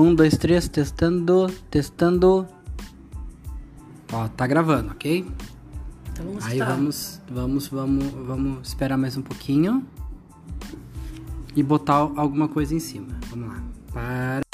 Um, dois, três, testando, testando. Ó, tá gravando, ok? Então vamos Aí tá. vamos, vamos, vamos, vamos esperar mais um pouquinho e botar alguma coisa em cima. Vamos lá. Para.